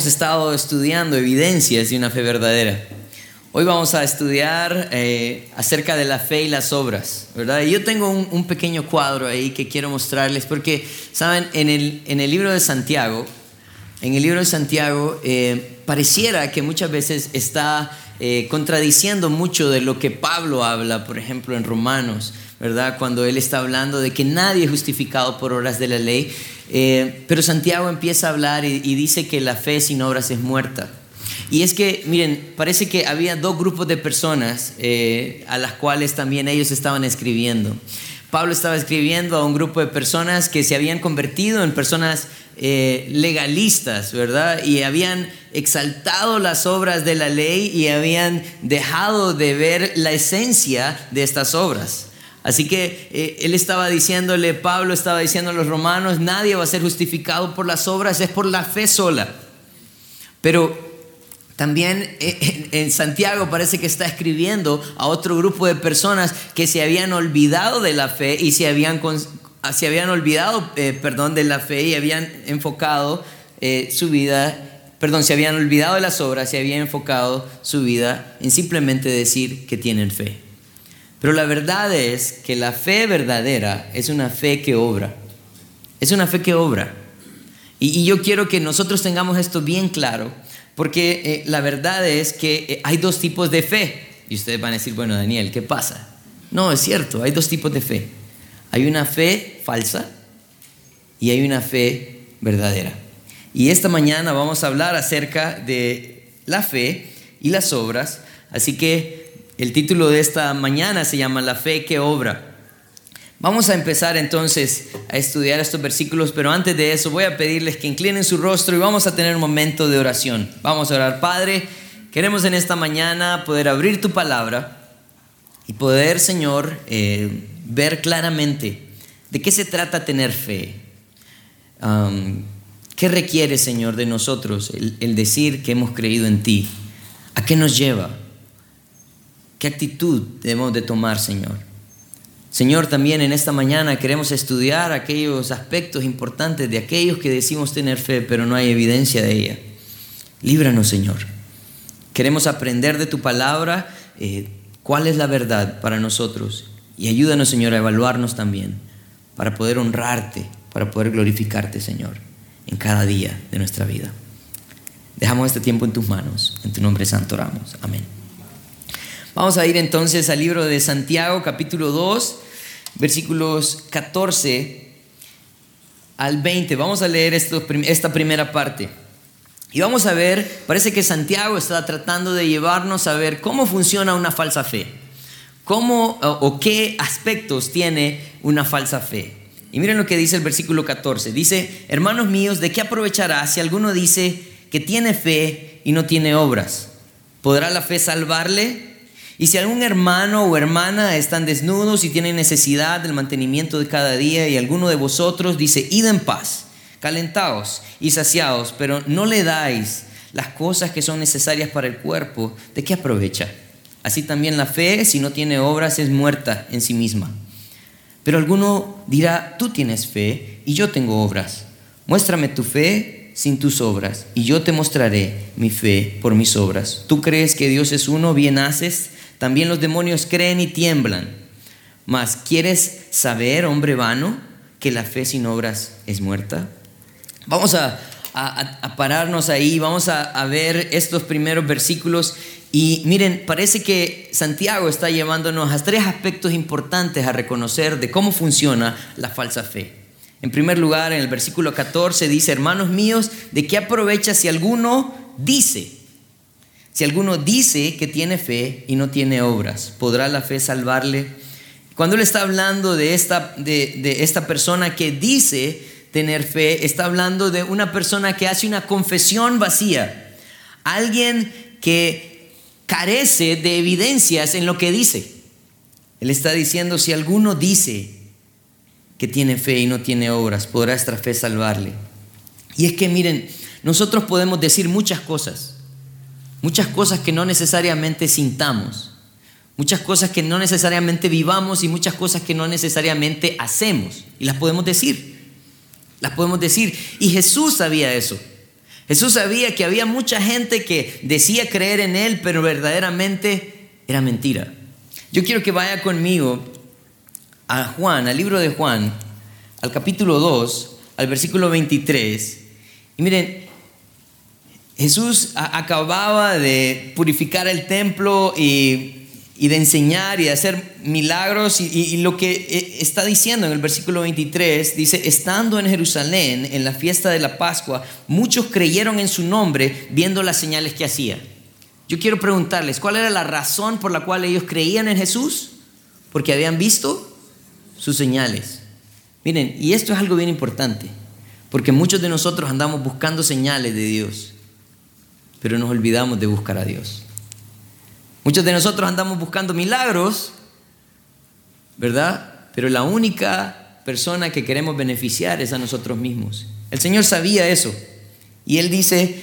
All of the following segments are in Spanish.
hemos estado estudiando evidencias de una fe verdadera. Hoy vamos a estudiar eh, acerca de la fe y las obras, ¿verdad? Y yo tengo un, pequeño cuadro ahí que quiero mostrarles porque, ¿saben? En el, en el libro de Santiago, en el libro de Santiago, eh, pareciera que muchas veces está eh, contradiciendo mucho de lo que Pablo habla, por ejemplo, en Romanos, ¿verdad? Cuando él está hablando de que nadie es justificado por obras de la ley. Eh, pero Santiago empieza a hablar y, dice que la fe sin obras es muerta. Y es que, miren, parece que había dos grupos de personas eh, a las cuales también ellos estaban escribiendo. Pablo estaba escribiendo a un grupo de personas que se habían convertido en personas eh, legalistas, ¿verdad? Y habían exaltado las obras de la ley y habían dejado de ver la esencia de estas obras. Así que eh, él estaba diciéndole, Pablo estaba diciendo a los romanos, nadie va a ser justificado por las obras, es por la fe sola. Pero también eh, en Santiago parece que está escribiendo a otro grupo de personas que se habían olvidado de la fe y se habían, se habían olvidado, eh, perdón, de la fe y habían enfocado su vida, perdón, se habían olvidado de las obras y habían enfocado su vida en simplemente decir que tienen fe. Pero la verdad es que la fe verdadera es una fe que obra. Es una fe que obra. Y, yo quiero que nosotros tengamos esto bien claro, porque eh, la verdad es que eh, hay dos tipos de fe. Y ustedes van a decir, bueno, Daniel, ¿qué pasa? No, es cierto, hay dos tipos de fe. Hay una fe falsa y hay una fe verdadera. Y esta mañana vamos a hablar acerca de la fe y las obras. Así que el título de esta mañana se llama La fe que obra. Vamos a empezar entonces a estudiar estos versículos, pero antes de eso voy a pedirles que inclinen su rostro y vamos a tener un momento de oración. Vamos a orar, Padre, queremos en esta mañana poder abrir tu palabra y poder, Señor, eh, ver claramente de qué se trata tener fe. ¿Qué requiere, Señor, de nosotros el decir que hemos creído en ti? ¿A qué nos lleva? ¿Qué actitud debemos de tomar, Señor? Señor, también en esta mañana queremos estudiar aquellos aspectos importantes de aquellos que decimos tener fe, pero no hay evidencia de ella. Líbranos, Señor. Queremos aprender de tu palabra eh, cuál es la verdad para nosotros. Y ayúdanos, Señor, a evaluarnos también, para poder honrarte, para poder glorificarte, Señor, en cada día de nuestra vida. Dejamos este tiempo en tus manos. En tu nombre santo oramos. Amén. Vamos a ir entonces al libro de Santiago, capítulo 2, versículos 14 al 20. Vamos a leer esta primera parte. Y vamos a ver, parece que Santiago está tratando de llevarnos a ver cómo funciona una falsa fe. Cómo o qué aspectos tiene una falsa fe. Y miren lo que dice el versículo 14. Dice, hermanos míos, ¿de qué aprovechará si alguno dice que tiene fe y no tiene obras? ¿Podrá la fe salvarle? Y si algún hermano o hermana están desnudos y tienen necesidad del mantenimiento de cada día y alguno de vosotros dice, id en paz, calentaos y saciaos, pero no le dais las cosas que son necesarias para el cuerpo, ¿de qué aprovecha? Así también la fe, si no tiene obras, es muerta en sí misma. Pero alguno dirá, tú tienes fe y yo tengo obras. Muéstrame tu fe sin tus obras y yo te mostraré mi fe por mis obras. ¿Tú crees que Dios es uno? Bien haces. También los demonios creen y tiemblan. Mas, ¿quieres saber, hombre vano, que la fe sin obras es muerta? Vamos a, pararnos ahí, vamos a, ver estos primeros versículos y miren, parece que Santiago está llevándonos a tres aspectos importantes a reconocer de cómo funciona la falsa fe. En primer lugar, en el versículo 14 dice, hermanos míos, ¿de qué aprovecha si alguno dice? Si alguno dice que tiene fe y no tiene obras, ¿podrá la fe salvarle? Cuando él está hablando de esta, de, esta persona que dice tener fe, está hablando de una persona que hace una confesión vacía. Alguien que carece de evidencias en lo que dice. Él está diciendo, si alguno dice que tiene fe y no tiene obras, podrá esta fe salvarle. Y es que miren, nosotros podemos decir muchas cosas. Muchas cosas que no necesariamente sintamos, muchas cosas que no necesariamente vivamos y muchas cosas que no necesariamente hacemos. Y las podemos decir, las podemos decir. Y Jesús sabía eso. Jesús sabía que había mucha gente que decía creer en Él, pero verdaderamente era mentira. Yo quiero que vaya conmigo a Juan, al libro de Juan, al capítulo 2, al versículo 23. Y miren, Jesús acababa de purificar el templo y, de enseñar y de hacer milagros. Y, lo que eh, está diciendo en el versículo 23 dice, estando en Jerusalén en la fiesta de la Pascua, muchos creyeron en su nombre viendo las señales que hacía. Yo quiero preguntarles, ¿cuál era la razón por la cual ellos creían en Jesús? Porque habían visto sus señales. Miren, y esto es algo bien importante, porque muchos de nosotros andamos buscando señales de Dios pero nos olvidamos de buscar a Dios. Muchos de nosotros andamos buscando milagros, ¿verdad? Pero la única persona que queremos beneficiar es a nosotros mismos. El Señor sabía eso. Y Él dice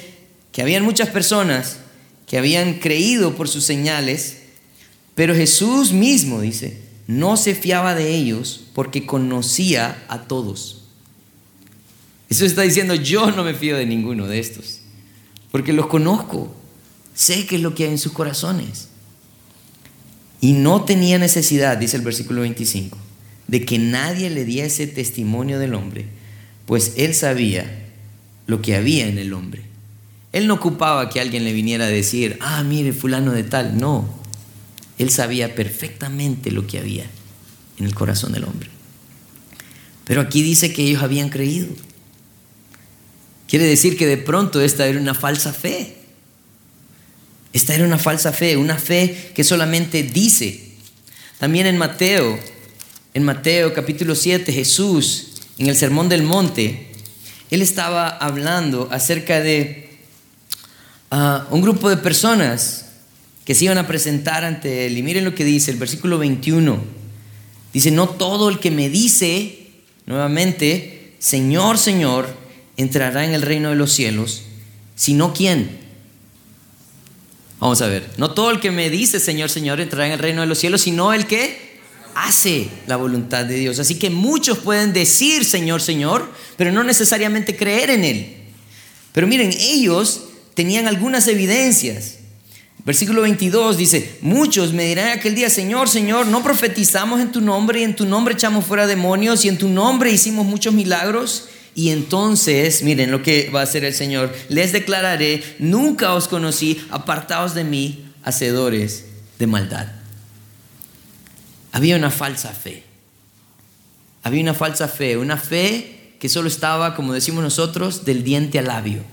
que habían muchas personas que habían creído por sus señales, pero Jesús mismo, dice, no se fiaba de ellos porque conocía a todos. Eso está diciendo, yo no me fío de ninguno de estos porque los conozco, sé qué es lo que hay en sus corazones. Y no tenía necesidad, dice el versículo 25, de que nadie le diese testimonio del hombre, pues él sabía lo que había en el hombre. Él no ocupaba que alguien le viniera a decir, ah, mire, fulano de tal. No, él sabía perfectamente lo que había en el corazón del hombre. Pero aquí dice que ellos habían creído. Quiere decir que de pronto esta era una falsa fe. Esta era una falsa fe, una fe que solamente dice. También en Mateo, en Mateo capítulo 7, Jesús, en el Sermón del Monte, él estaba hablando acerca de ah, un grupo de personas que se iban a presentar ante él. Y miren lo que dice el versículo 21. Dice, no todo el que me dice, nuevamente, Señor, Señor, entrará en el reino de los cielos, sino quién. Vamos a ver, no todo el que me dice Señor, Señor entrará en el reino de los cielos, sino el que hace la voluntad de Dios. Así que muchos pueden decir Señor, Señor, pero no necesariamente creer en Él. Pero miren, ellos tenían algunas evidencias. Versículo 22 dice, muchos me dirán aquel día, Señor, Señor, no profetizamos en tu nombre y en tu nombre echamos fuera demonios y en tu nombre hicimos muchos milagros. Y entonces, miren lo que va a hacer el Señor. Les declararé, nunca os conocí, apartados de mí, hacedores de maldad. Había una falsa fe. Había una falsa fe, una fe que solo estaba, como decimos nosotros, del diente al labio.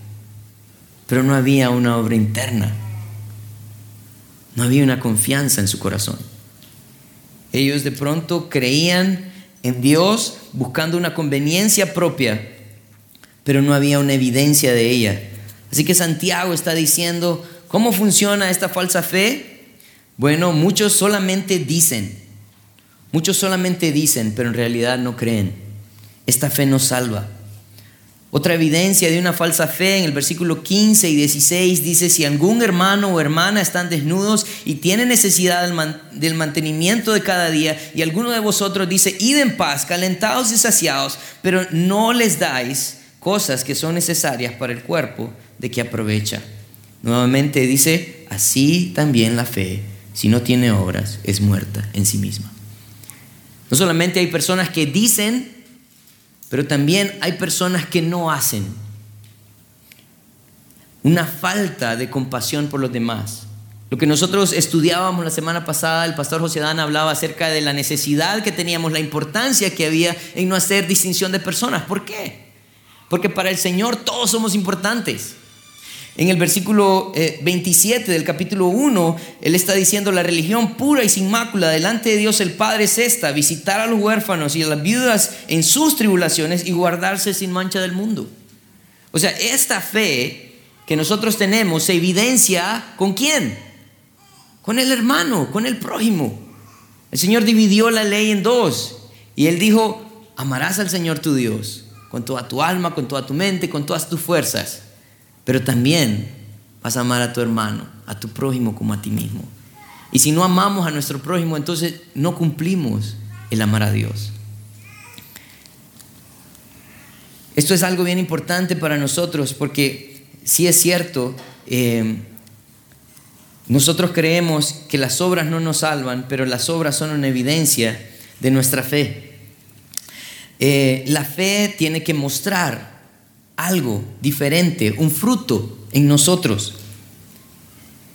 Pero no había una obra interna. No había una confianza en su corazón. Ellos de pronto creían en Dios buscando una conveniencia propia pero no había una evidencia de ella. Así que Santiago está diciendo, ¿cómo funciona esta falsa fe? Bueno, muchos solamente dicen, muchos solamente dicen, pero en realidad no creen. Esta fe no salva. Otra evidencia de una falsa fe en el versículo 15 y 16 dice, si algún hermano o hermana están desnudos y tienen necesidad del, mantenimiento de cada día, y alguno de vosotros dice, id en paz, calentados y saciados, pero no les dais cosas que son necesarias para el cuerpo, de que aprovecha. Nuevamente dice, así también la fe, si no tiene obras, es muerta en sí misma. No solamente hay personas que dicen, pero también hay personas que no hacen. Una falta de compasión por los demás. Lo que nosotros estudiábamos la semana pasada, el pastor José Dan hablaba acerca de la necesidad que teníamos, la importancia que había en no hacer distinción de personas. ¿Por qué? Porque para el Señor todos somos importantes. En el versículo 27 eh, del capítulo 1, Él está diciendo, la religión pura y sin mácula delante de Dios el Padre es esta, visitar a los huérfanos y a las viudas en sus tribulaciones y guardarse sin mancha del mundo. O sea, esta fe que nosotros tenemos se evidencia con quién? Con el hermano, con el prójimo. El Señor dividió la ley en dos y Él dijo, amarás al Señor tu Dios con toda tu alma, con toda tu mente, con todas tus fuerzas. Pero también vas a amar a tu hermano, a tu prójimo como a ti mismo. Y si no amamos a nuestro prójimo, entonces no cumplimos el amar a Dios. Esto es algo bien importante para nosotros porque sí es cierto, eh, nosotros creemos que las obras no nos salvan, pero las obras son una evidencia de nuestra fe. Eh, la fe tiene que mostrar algo diferente, un fruto en nosotros.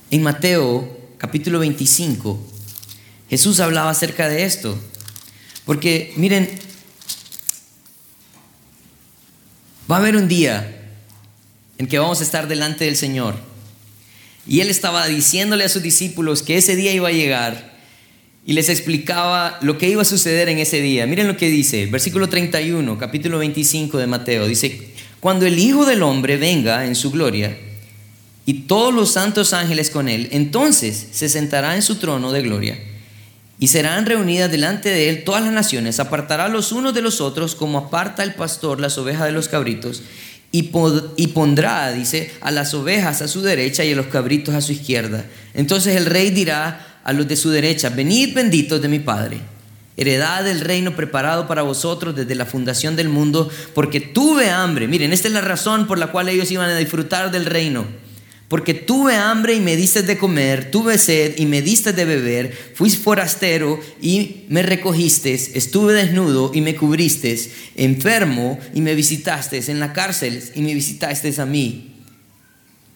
En Mateo capítulo 25, Jesús hablaba acerca de esto. Porque miren, va a haber un día en que vamos a estar delante del Señor. Y Él estaba diciéndole a sus discípulos que ese día iba a llegar y les explicaba lo que iba a suceder en ese día. Miren lo que dice, versículo 31, capítulo 25 de Mateo. Dice, cuando el Hijo del Hombre venga en su gloria y todos los santos ángeles con Él, entonces se sentará en su trono de gloria y serán reunidas delante de Él todas las naciones, apartará los unos de los otros como aparta el pastor las ovejas de los cabritos y, pondrá, dice, a las ovejas a su derecha y a los cabritos a su izquierda. Entonces el rey dirá, a los de su derecha, venid benditos de mi Padre, heredad del reino preparado para vosotros desde la fundación del mundo, porque tuve hambre. Miren, esta es la razón por la cual ellos iban a disfrutar del reino. Porque tuve hambre y me diste de comer, tuve sed y me diste de beber, fui forastero y me recogiste, estuve desnudo y me cubriste, enfermo y me visitaste, en la cárcel y me visitaste a mí.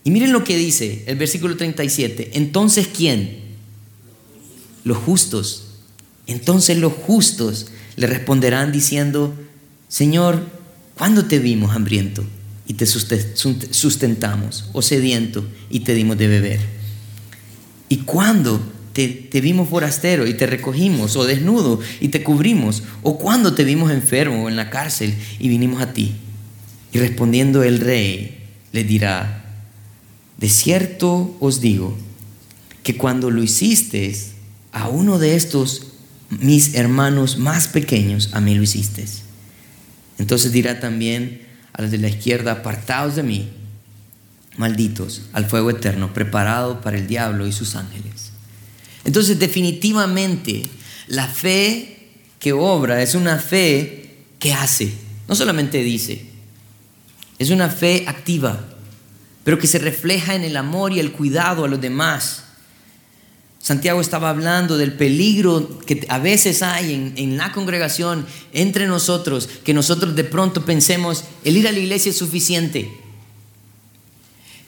Y miren lo que dice el versículo 37. Entonces, ¿quién? Los justos. Entonces los justos le responderán diciendo, Señor, ¿cuándo te vimos hambriento y te sustentamos, o sediento y te dimos de beber? ¿Y cuándo te, vimos forastero y te recogimos, o desnudo y te cubrimos? ¿O cuándo te vimos enfermo o en la cárcel y vinimos a ti? Y respondiendo el rey le dirá, de cierto os digo que cuando lo hiciste a uno de estos mis hermanos más pequeños, a mí lo hiciste. Entonces dirá también a los de la izquierda, apartados de mí, malditos, al fuego eterno, preparado para el diablo y sus ángeles. Entonces definitivamente la fe que obra es una fe que hace, no solamente dice, es una fe activa, pero que se refleja en el amor y el cuidado a los demás Santiago estaba hablando del peligro que a veces hay en, la congregación entre nosotros, que nosotros de pronto pensemos, el ir a la iglesia es suficiente,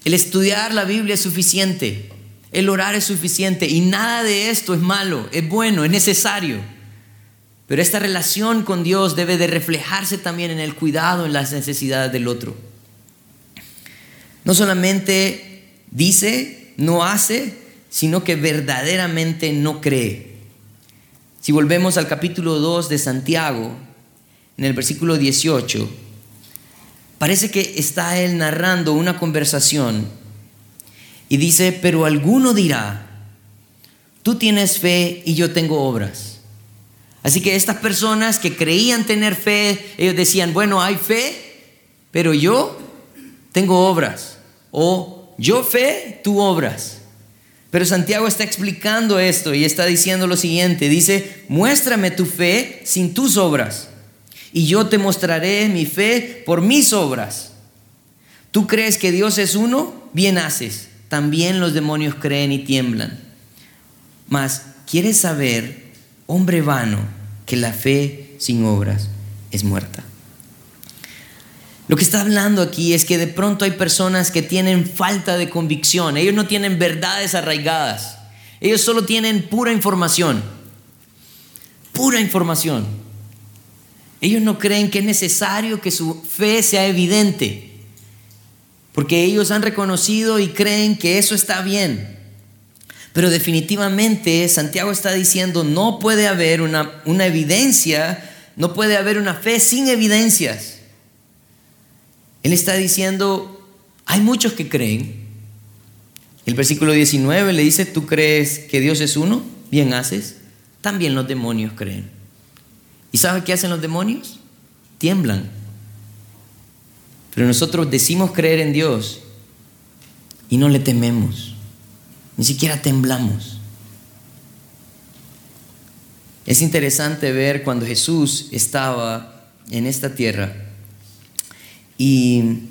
el estudiar la Biblia es suficiente, el orar es suficiente y nada de esto es malo, es bueno, es necesario. Pero esta relación con Dios debe de reflejarse también en el cuidado, en las necesidades del otro. No solamente dice, no hace, sino que verdaderamente no cree. Si volvemos al capítulo 2 de Santiago, en el versículo 18, parece que está él narrando una conversación y dice, pero alguno dirá, tú tienes fe y yo tengo obras. Así que estas personas que creían tener fe, ellos decían, bueno, hay fe, pero yo tengo obras. O yo fe, tú obras. Pero Santiago está explicando esto y está diciendo lo siguiente. Dice, muéstrame tu fe sin tus obras y yo te mostraré mi fe por mis obras. ¿Tú crees que Dios es uno? Bien haces. También los demonios creen y tiemblan. Mas, ¿quieres saber, hombre vano, que la fe sin obras es muerta? Lo que está hablando aquí es que de pronto hay personas que tienen falta de convicción. Ellos no tienen verdades arraigadas. Ellos solo tienen pura información. Pura información. Ellos no creen que es necesario que su fe sea evidente. Porque ellos han reconocido y creen que eso está bien. Pero definitivamente Santiago está diciendo, no puede haber una, una evidencia, no puede haber una fe sin evidencias. Él está diciendo, hay muchos que creen. El versículo 19 le dice, ¿tú crees que Dios es uno? Bien haces. También los demonios creen. ¿Y sabe qué hacen los demonios? Tiemblan. Pero nosotros decimos creer en Dios y no le tememos. Ni siquiera temblamos. Es interesante ver cuando Jesús estaba en esta tierra y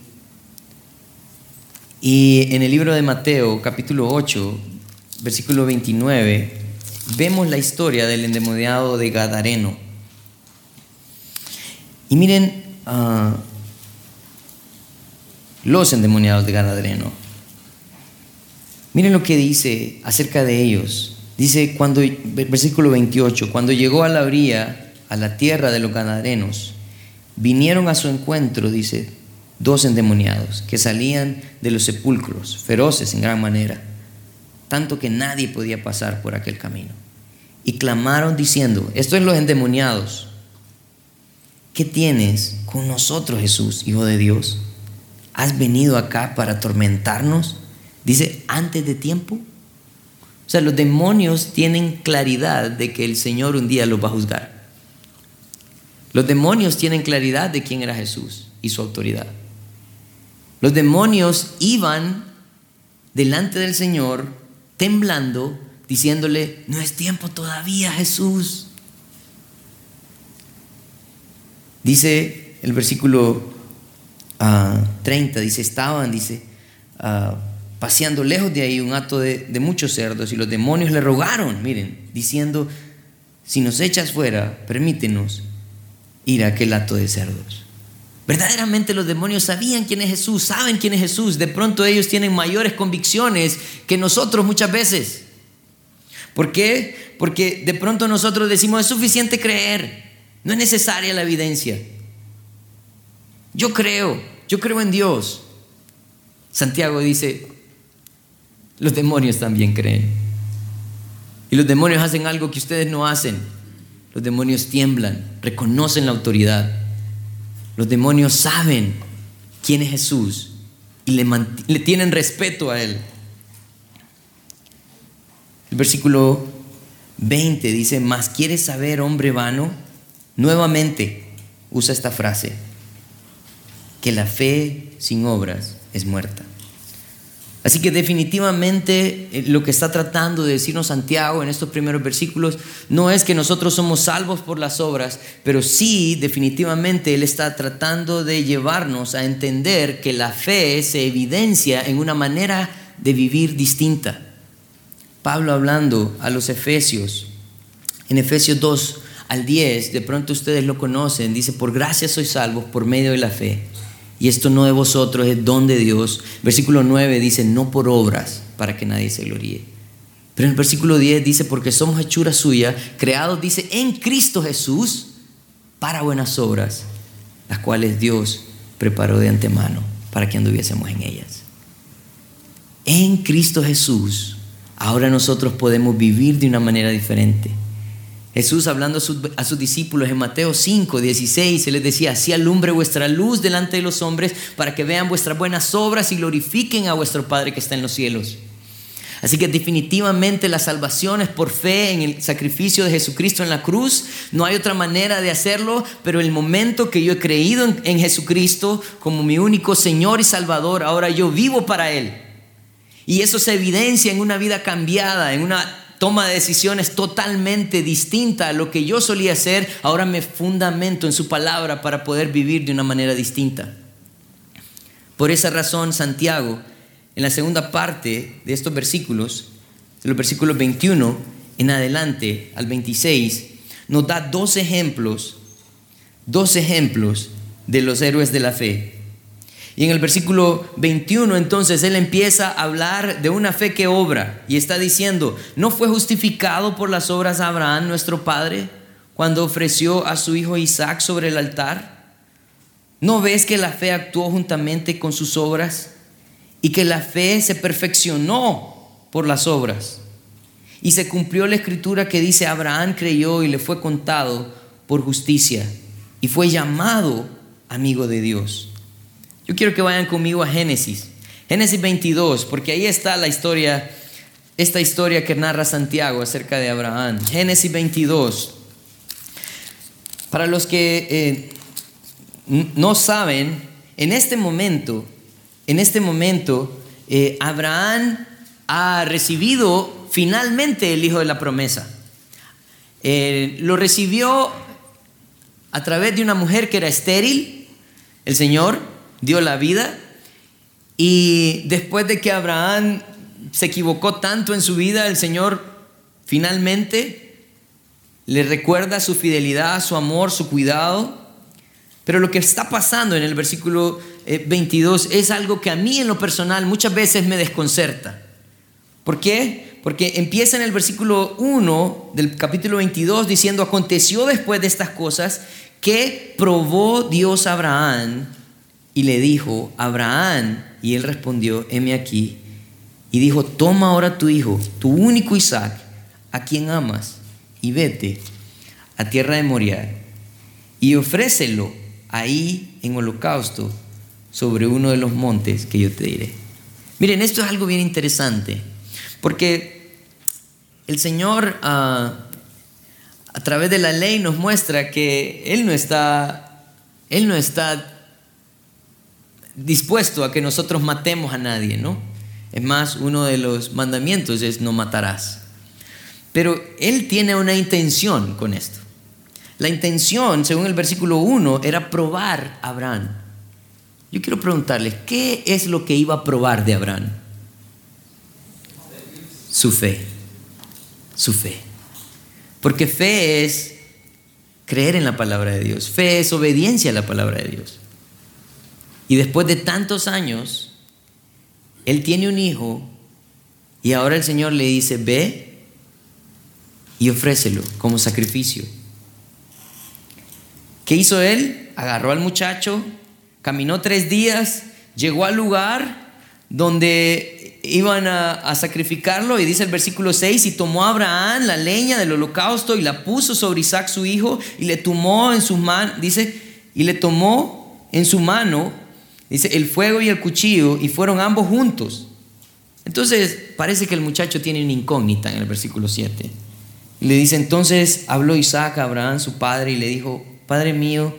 Y en el libro de Mateo, capítulo 8, versículo 29, vemos la historia del endemoniado de Gadareno. Y miren ah, los endemoniados de Gadareno. Miren lo que dice acerca de ellos. Dice cuando versículo 28, cuando llegó a la orilla, a la tierra de los gadarenos, vinieron a su encuentro, dice, dos endemoniados que salían de los sepulcros, feroces en gran manera, tanto que nadie podía pasar por aquel camino. Y clamaron diciendo, esto es los endemoniados, ¿qué tienes con nosotros Jesús, Hijo de Dios? ¿Has venido acá para atormentarnos? Dice, antes de tiempo. O sea, los demonios tienen claridad de que el Señor un día los va a juzgar. Los demonios tienen claridad de quién era Jesús y su autoridad. Los demonios iban delante del Señor temblando, diciéndole, no es tiempo todavía Jesús. Dice el versículo 30, ah, dice, estaban, dice, uh, paseando lejos de ahí un acto de, muchos cerdos y los demonios le rogaron, miren, diciendo, si nos echas fuera, permítenos ir a aquel acto de cerdos. Verdaderamente los demonios sabían quién es Jesús, saben quién es Jesús. De pronto ellos tienen mayores convicciones que nosotros muchas veces. ¿Por qué? Porque de pronto nosotros decimos, es suficiente creer, no es necesaria la evidencia. Yo creo, yo creo en Dios. Santiago dice, los demonios también creen. Y los demonios hacen algo que ustedes no hacen. Los demonios tiemblan, reconocen la autoridad. Los demonios saben quién es Jesús y le, tienen respeto a Él. El versículo 20 dice, más quieres saber, hombre vano, nuevamente usa esta frase, que la fe sin obras es muerta. Así que definitivamente eh, lo que está tratando de decirnos Santiago en estos primeros versículos no es que nosotros somos salvos por las obras, pero sí definitivamente Él está tratando de llevarnos a entender que la fe se evidencia en una manera de vivir distinta. Pablo hablando a los Efesios, en Efesios 2 al 10, de pronto ustedes lo conocen, dice, por gracia sois salvos por medio de la fe. Y esto no de vosotros, es don de Dios. Versículo 9 dice, no por obras, para que nadie se gloríe. Pero en el versículo 10 dice, porque somos hechura suya, creados, dice, en Cristo Jesús, para buenas obras, las cuales Dios preparó de antemano para que anduviésemos en ellas. En Cristo Jesús, ahora nosotros podemos vivir de una manera diferente. Jesús hablando a sus, discípulos en Mateo 5, 16, se les decía, así alumbre vuestra luz delante de los hombres para que vean vuestras buenas obras y glorifiquen a vuestro Padre que está en los cielos. Así que definitivamente la salvación es por fe en el sacrificio de Jesucristo en la cruz. No hay otra manera de hacerlo, pero el momento que yo he creído en, en Jesucristo como mi único Señor y Salvador, ahora yo vivo para Él. Y eso se evidencia en una vida cambiada, en una toma de decisiones totalmente distinta a lo que yo solía hacer, ahora me fundamento en su palabra para poder vivir de una manera distinta. Por esa razón, Santiago, en la segunda parte de estos versículos, de los versículos 21 en adelante al 26, nos da dos ejemplos, dos ejemplos de los héroes de la fe y en el versículo 21 entonces él empieza a hablar de una fe que obra y está diciendo, ¿no fue justificado por las obras Abraham nuestro padre cuando ofreció a su hijo Isaac sobre el altar? ¿No ves que la fe actuó juntamente con sus obras y que la fe se perfeccionó por las obras? Y se cumplió la escritura que dice, Abraham creyó y le fue contado por justicia y fue llamado amigo de Dios. Yo quiero que vayan conmigo a Génesis. Génesis 22, porque ahí está la historia, esta historia que narra Santiago acerca de Abraham. Génesis 22. Para los que eh, no saben, en este momento, en este momento, eh, Abraham ha recibido finalmente el hijo de la promesa. Eh, lo recibió a través de una mujer que era estéril, el Señor, dio la vida Y después de que Abraham se equivocó tanto en su vida, el Señor finalmente le recuerda su fidelidad, su amor, su cuidado. Pero lo que está pasando en el versículo 22 eh, es algo que a mí en lo personal muchas veces me desconcerta. ¿Por qué? Porque empieza en el versículo 1 del capítulo 22 diciendo, aconteció después de estas cosas que probó Dios a Abraham y le dijo, Abraham, y él respondió, heme aquí, y dijo, toma ahora tu hijo, tu único Isaac, a quien amas, y vete a tierra de Moriah, y ofrécelo ahí en holocausto sobre uno de los montes que yo te diré. Miren, esto es algo bien interesante, porque el Señor ah, a través de la ley nos muestra que Él no está, Él no está dispuesto a que nosotros matemos a nadie, ¿no? Es más, uno de los mandamientos es no matarás. Pero Él tiene una intención con esto. La intención, según el versículo 1, era probar a Abraham. Yo quiero preguntarles, ¿qué es lo que iba a probar de Abraham? Su fe. Su fe. Porque fe es creer en la palabra de Dios. Fe es obediencia a la palabra de Dios. Y después de tantos años, él tiene un hijo y ahora el Señor le dice, ve y ofrécelo como sacrificio. ¿Qué hizo él? Agarró al muchacho, caminó tres días, llegó al lugar donde iban a, sacrificarlo y dice el versículo 6, y tomó Abraham la leña del holocausto y la puso sobre Isaac su hijo y le tomó en sus manos, dice, y le tomó en su mano Dice, el fuego y el cuchillo, y fueron ambos juntos. Entonces, parece que el muchacho tiene una incógnita en el versículo 7. le dice, entonces habló Isaac a Abraham, su padre, y le dijo, Padre mío,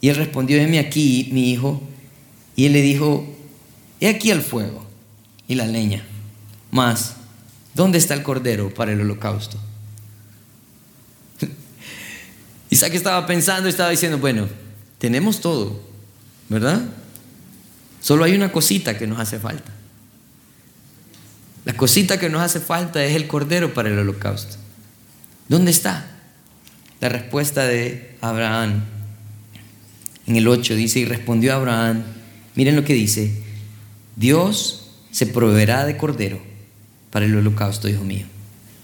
y él respondió, heme aquí, mi hijo. Y él le dijo, he aquí el fuego y la leña. Mas, ¿dónde está el cordero para el holocausto? Isaac estaba pensando, estaba diciendo, bueno, tenemos todo, ¿verdad? Solo hay una cosita que nos hace falta. La cosita que nos hace falta es el cordero para el holocausto. ¿Dónde está? La respuesta de Abraham. En el 8 dice, y respondió Abraham, miren lo que dice, Dios se proveerá de cordero para el holocausto, hijo mío.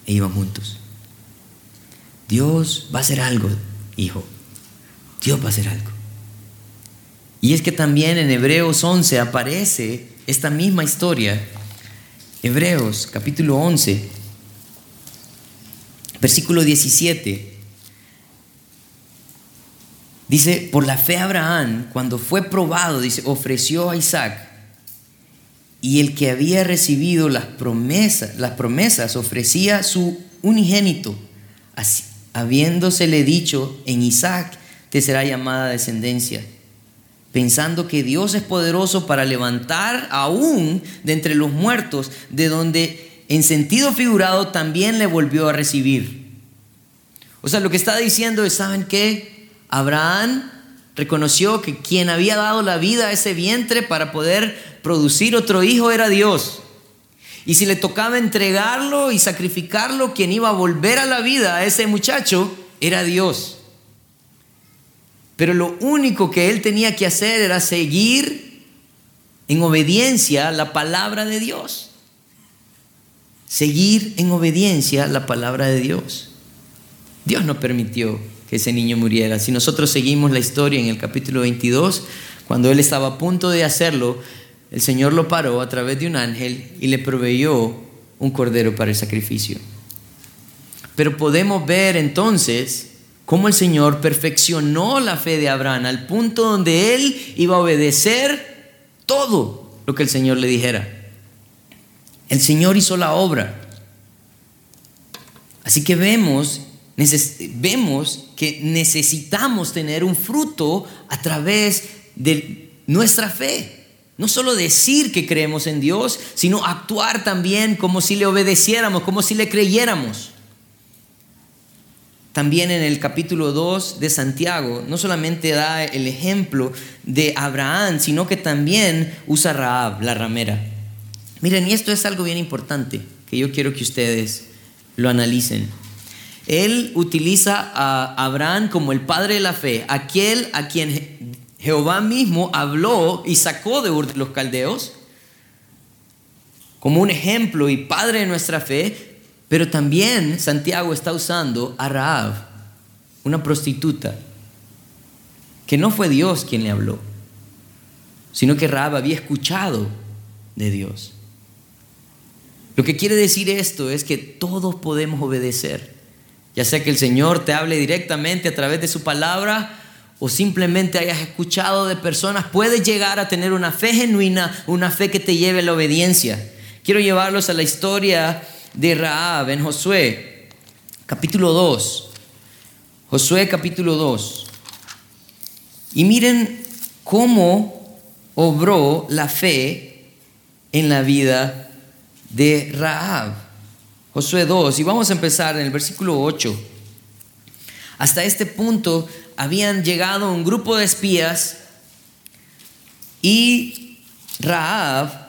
E iban juntos. Dios va a hacer algo, hijo. Dios va a hacer algo. Y es que también en Hebreos 11 aparece esta misma historia. Hebreos capítulo 11, versículo 17. Dice, por la fe Abraham, cuando fue probado, dice, ofreció a Isaac. Y el que había recibido las promesas, las promesas ofrecía su unigénito, así, habiéndosele dicho, en Isaac te será llamada descendencia pensando que Dios es poderoso para levantar aún de entre los muertos, de donde en sentido figurado también le volvió a recibir. O sea, lo que está diciendo es, ¿saben qué? Abraham reconoció que quien había dado la vida a ese vientre para poder producir otro hijo era Dios. Y si le tocaba entregarlo y sacrificarlo, quien iba a volver a la vida a ese muchacho era Dios. Pero lo único que él tenía que hacer era seguir en obediencia la palabra de Dios. Seguir en obediencia la palabra de Dios. Dios no permitió que ese niño muriera. Si nosotros seguimos la historia en el capítulo 22, cuando él estaba a punto de hacerlo, el Señor lo paró a través de un ángel y le proveyó un cordero para el sacrificio. Pero podemos ver entonces cómo el Señor perfeccionó la fe de Abraham al punto donde él iba a obedecer todo lo que el Señor le dijera. El Señor hizo la obra. Así que vemos, vemos que necesitamos tener un fruto a través de nuestra fe. No solo decir que creemos en Dios, sino actuar también como si le obedeciéramos, como si le creyéramos. También en el capítulo 2 de Santiago, no solamente da el ejemplo de Abraham, sino que también usa Raab, la ramera. Miren, y esto es algo bien importante que yo quiero que ustedes lo analicen. Él utiliza a Abraham como el padre de la fe, aquel a quien Jehová mismo habló y sacó de Ur de los caldeos, como un ejemplo y padre de nuestra fe, pero también Santiago está usando a Raab, una prostituta, que no fue Dios quien le habló, sino que Raab había escuchado de Dios. Lo que quiere decir esto es que todos podemos obedecer, ya sea que el Señor te hable directamente a través de su palabra o simplemente hayas escuchado de personas, puedes llegar a tener una fe genuina, una fe que te lleve a la obediencia. Quiero llevarlos a la historia de Raab en Josué, capítulo 2. Josué capítulo 2. Y miren cómo obró la fe en la vida de Raab. Josué 2. Y vamos a empezar en el versículo 8. Hasta este punto habían llegado un grupo de espías y Raab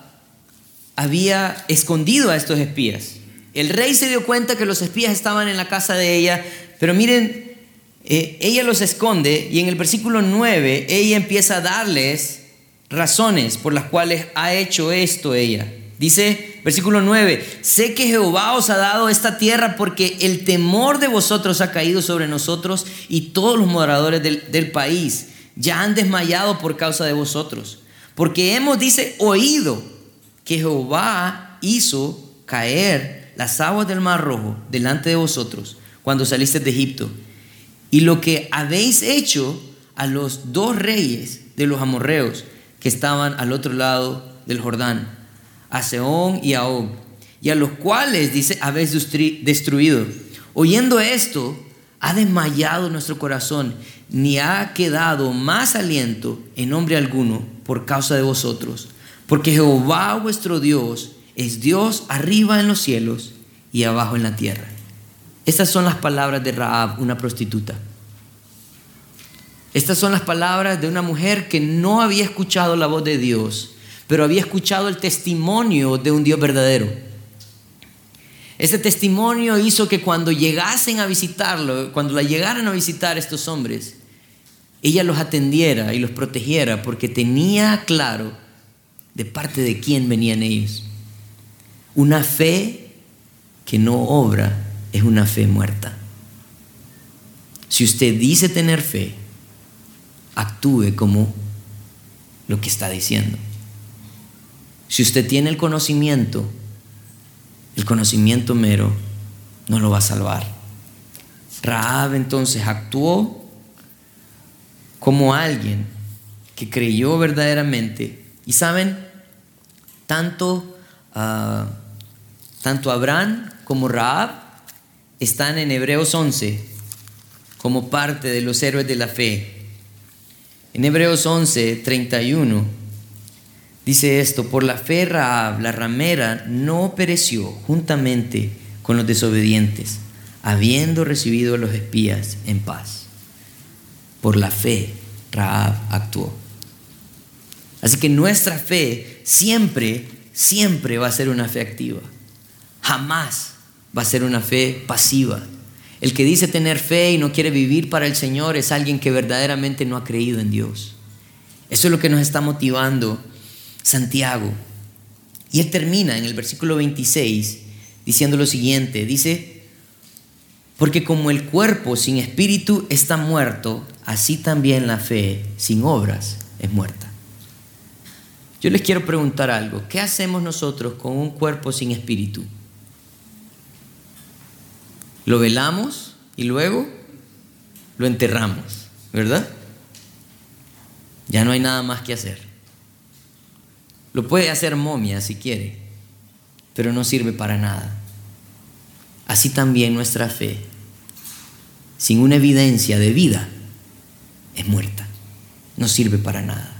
había escondido a estos espías. El rey se dio cuenta que los espías estaban en la casa de ella, pero miren, eh, ella los esconde y en el versículo 9 ella empieza a darles razones por las cuales ha hecho esto ella. Dice, versículo 9, sé que Jehová os ha dado esta tierra porque el temor de vosotros ha caído sobre nosotros y todos los moradores del, del país ya han desmayado por causa de vosotros. Porque hemos, dice, oído que Jehová hizo caer las aguas del mar rojo delante de vosotros cuando saliste de Egipto. Y lo que habéis hecho a los dos reyes de los amorreos que estaban al otro lado del Jordán a Seón y a Og, y a los cuales, dice, habéis destruido. Oyendo esto, ha desmayado nuestro corazón, ni ha quedado más aliento en nombre alguno por causa de vosotros. Porque Jehová vuestro Dios es Dios arriba en los cielos y abajo en la tierra. Estas son las palabras de Raab, una prostituta. Estas son las palabras de una mujer que no había escuchado la voz de Dios pero había escuchado el testimonio de un Dios verdadero. Ese testimonio hizo que cuando llegasen a visitarlo, cuando la llegaran a visitar estos hombres, ella los atendiera y los protegiera porque tenía claro de parte de quién venían ellos. Una fe que no obra es una fe muerta. Si usted dice tener fe, actúe como lo que está diciendo. Si usted tiene el conocimiento, el conocimiento mero no lo va a salvar. Raab entonces actuó como alguien que creyó verdaderamente. Y saben, tanto, ah, tanto Abraham como Raab están en Hebreos 11 como parte de los héroes de la fe. En Hebreos 11, 31 Dice esto, por la fe Raab, la ramera, no pereció juntamente con los desobedientes, habiendo recibido a los espías en paz. Por la fe Raab actuó. Así que nuestra fe siempre, siempre va a ser una fe activa. Jamás va a ser una fe pasiva. El que dice tener fe y no quiere vivir para el Señor es alguien que verdaderamente no ha creído en Dios. Eso es lo que nos está motivando Santiago. Y él termina en el versículo 26 diciendo lo siguiente, dice, porque como el cuerpo sin espíritu está muerto, así también la fe sin obras es muerta. Yo les quiero preguntar algo, ¿qué hacemos nosotros con un cuerpo sin espíritu? Lo velamos y luego lo enterramos, ¿verdad? Ya no hay nada más que hacer. Lo puede hacer momia si quiere, pero no sirve para nada. Así también nuestra fe, sin una evidencia de vida, es muerta. No sirve para nada.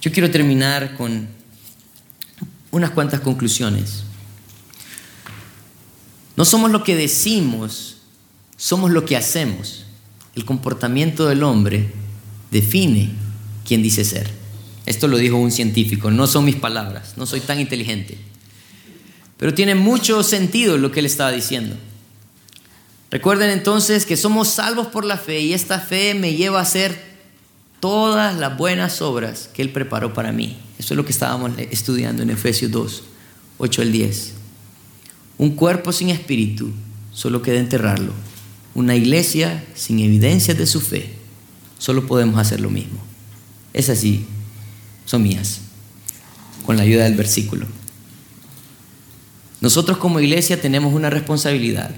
Yo quiero terminar con unas cuantas conclusiones. No somos lo que decimos, somos lo que hacemos. El comportamiento del hombre define quién dice ser. Esto lo dijo un científico, no son mis palabras, no soy tan inteligente. Pero tiene mucho sentido lo que él estaba diciendo. Recuerden entonces que somos salvos por la fe y esta fe me lleva a hacer todas las buenas obras que Él preparó para mí. Eso es lo que estábamos estudiando en Efesios 2, 8 al 10. Un cuerpo sin espíritu, solo queda enterrarlo. Una iglesia sin evidencias de su fe, solo podemos hacer lo mismo. Es así, son mías, con la ayuda del versículo. Nosotros como iglesia tenemos una responsabilidad.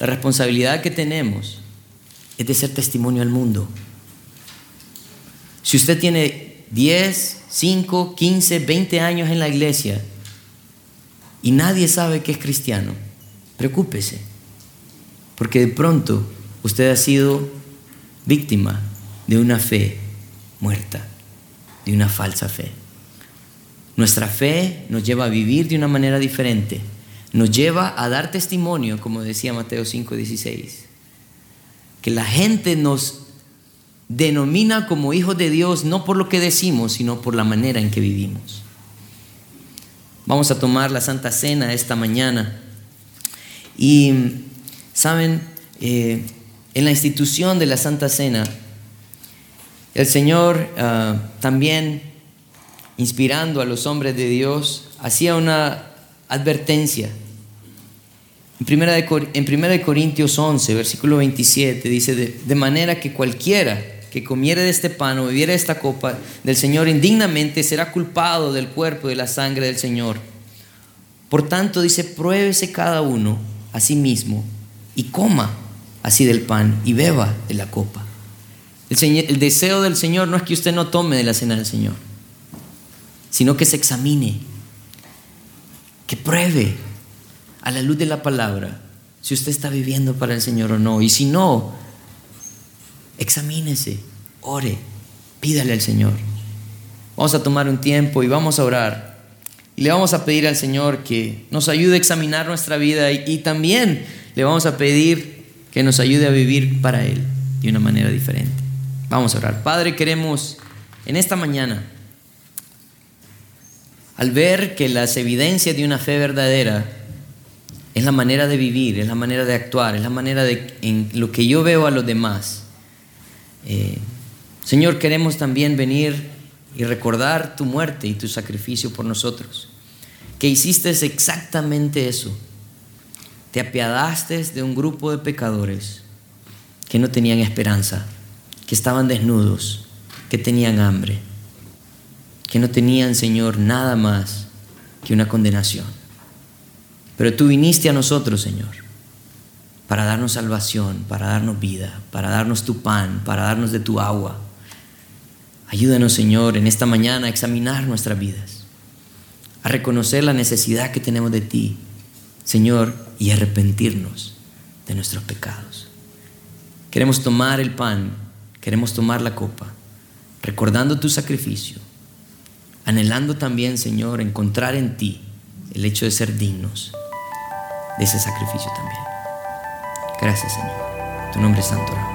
La responsabilidad que tenemos es de ser testimonio al mundo. Si usted tiene 10, 5, 15, 20 años en la iglesia y nadie sabe que es cristiano, preocúpese, porque de pronto usted ha sido víctima de una fe muerta, de una falsa fe. Nuestra fe nos lleva a vivir de una manera diferente, nos lleva a dar testimonio, como decía Mateo 5, 16, que la gente nos denomina como hijos de Dios no por lo que decimos, sino por la manera en que vivimos. Vamos a tomar la Santa Cena esta mañana. Y, ¿saben? Eh, en la institución de la Santa Cena, el Señor ah, también, inspirando a los hombres de Dios, hacía una advertencia. En primera de, Corintios 11, versículo 27, dice, de manera que cualquiera que comiere de este pan o bebiere de esta copa del Señor indignamente será culpado del cuerpo y de la sangre del Señor. Por tanto, dice, pruébese cada uno a sí mismo y coma así del pan y beba de la copa. El deseo del Señor no es que usted no tome de la cena del Señor, sino que se examine, que pruebe a la luz de la palabra si usted está viviendo para el Señor o no. Y si no, Examínese, ore, pídale al Señor. Vamos a tomar un tiempo y vamos a orar. Y le vamos a pedir al Señor que nos ayude a examinar nuestra vida y, también le vamos a pedir que nos ayude a vivir para Él de una manera diferente. Vamos a orar. Padre, queremos en esta mañana, al ver que las evidencias de una fe verdadera es la manera de vivir, es la manera de actuar, es la manera de en lo que yo veo a los demás, eh, Señor, queremos también venir y recordar tu muerte y tu sacrificio por nosotros, que hiciste exactamente eso. Te apiadaste de un grupo de pecadores que no tenían esperanza, que estaban desnudos, que tenían hambre, que no tenían, Señor, nada más que una condenación. Pero tú viniste a nosotros, Señor para darnos salvación, para darnos vida, para darnos tu pan, para darnos de tu agua. Ayúdanos, Señor, en esta mañana a examinar nuestras vidas, a reconocer la necesidad que tenemos de ti, Señor, y arrepentirnos de nuestros pecados. Queremos tomar el pan, queremos tomar la copa, recordando tu sacrificio, anhelando también, Señor, encontrar en ti el hecho de ser dignos de ese sacrificio también. Gracias, Señor. Tu nombre es santo.